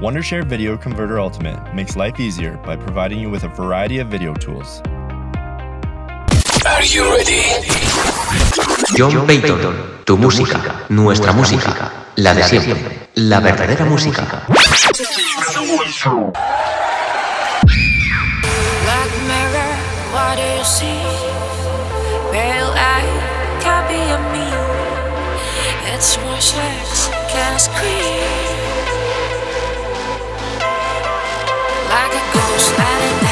Wondershare Video Converter Ultimate makes life easier by providing you with a variety of video tools. Are you ready? John Patton, tu música, nuestra música, la de siempre, la verdadera música. Black mirror, what do you see? Pale eye, copy of me. It's more sex, can't. like a ghost,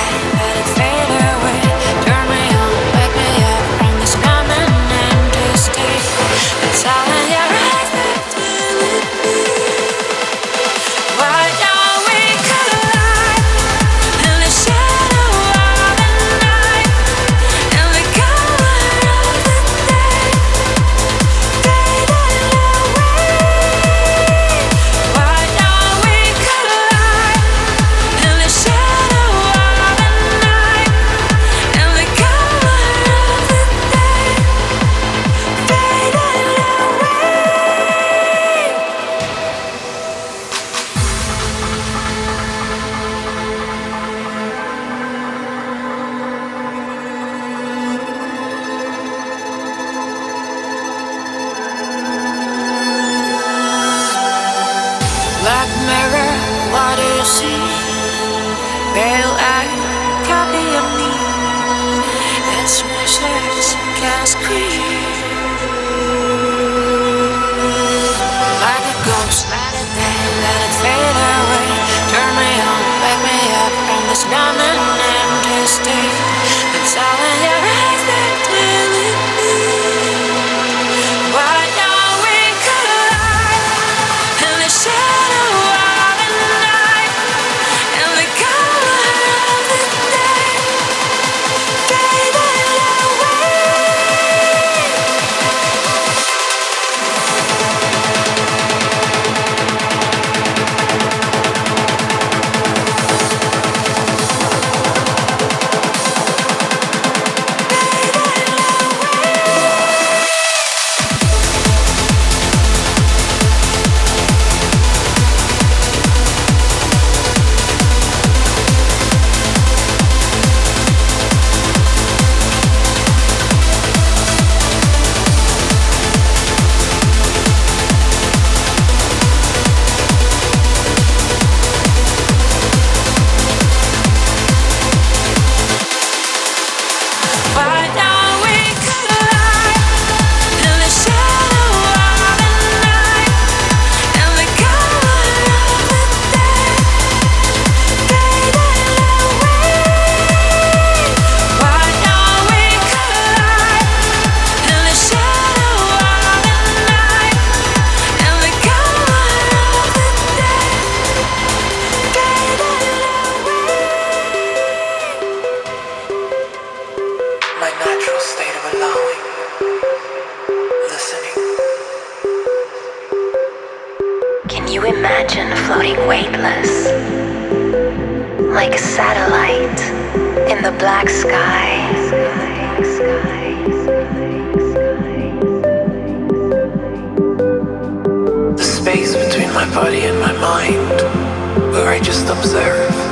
I just observe.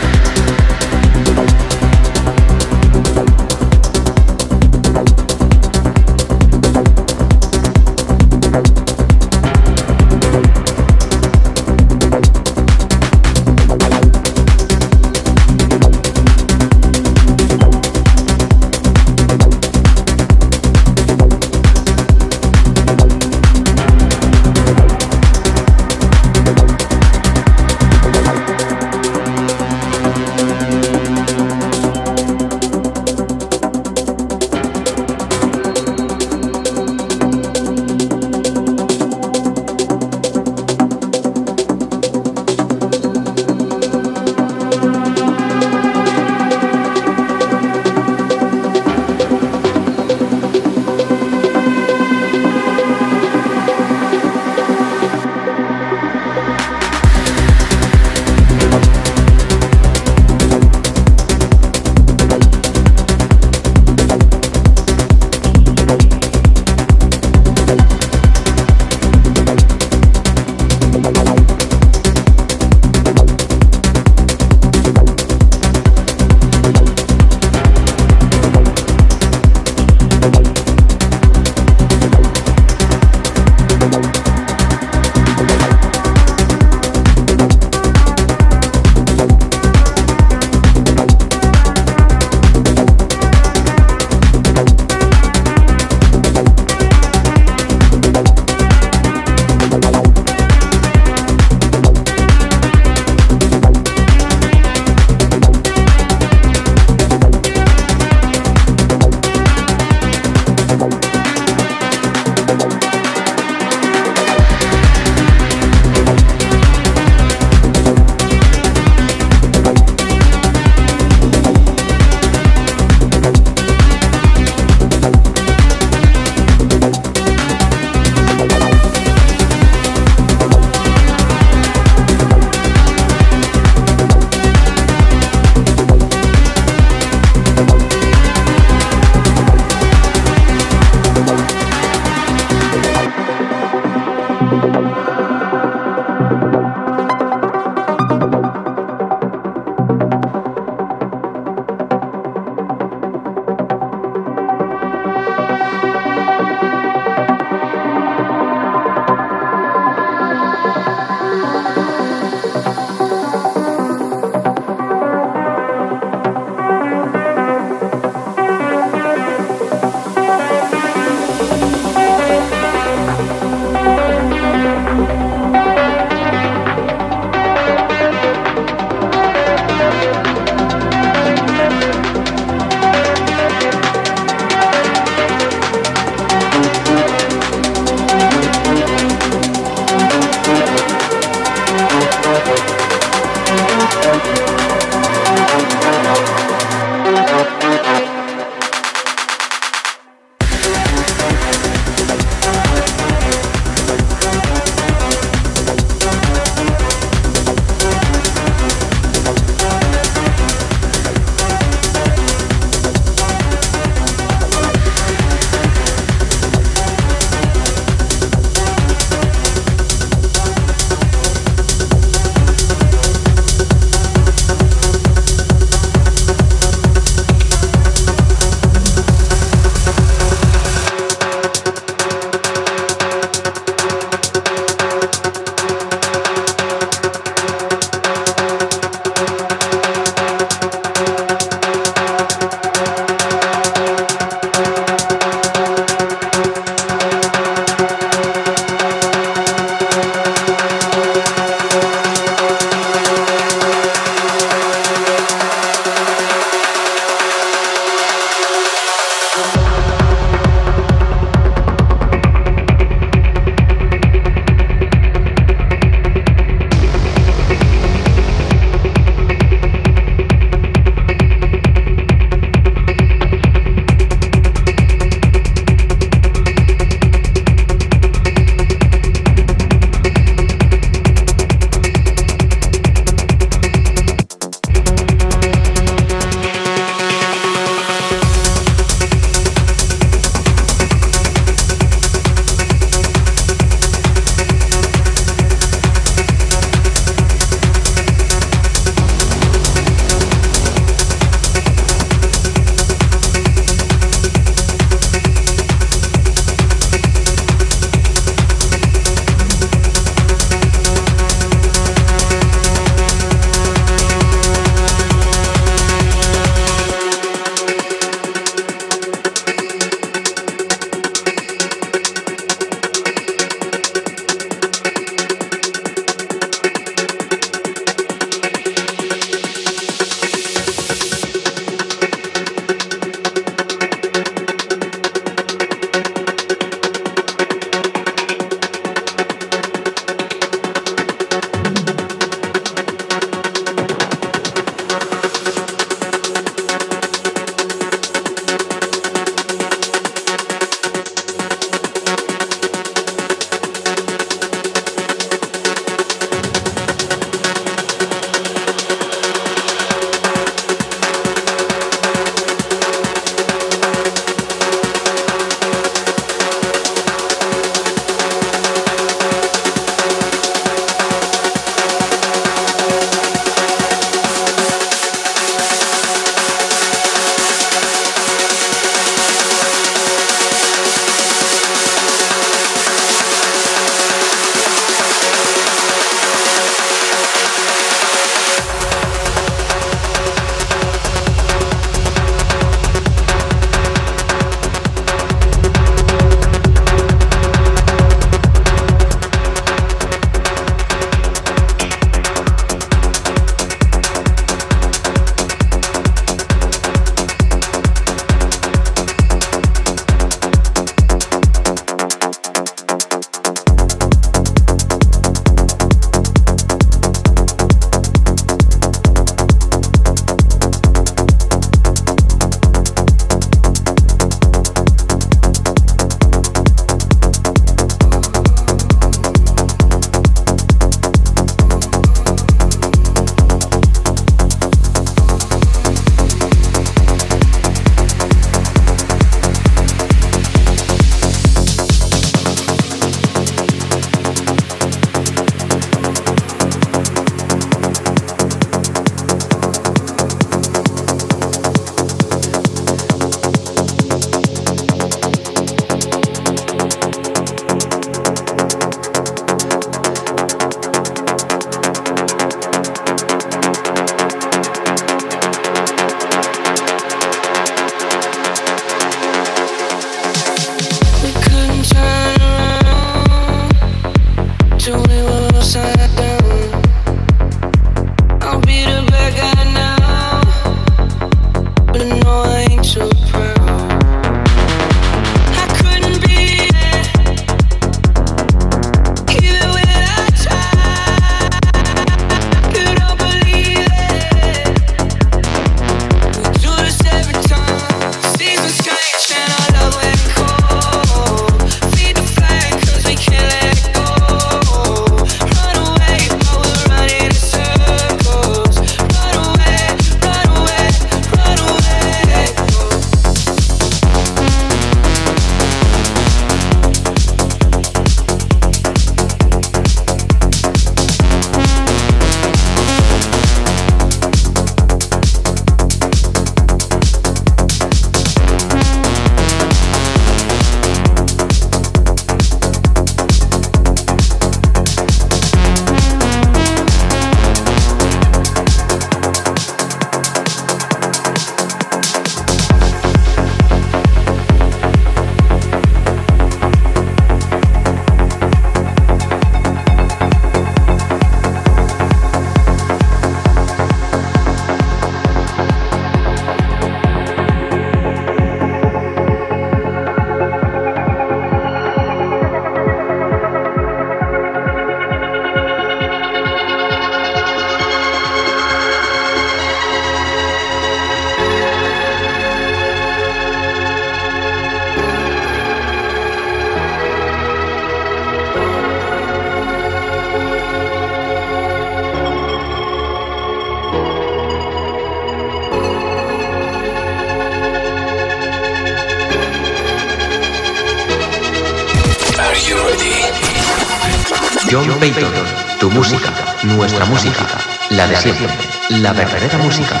Música, la de siempre, la verdadera música.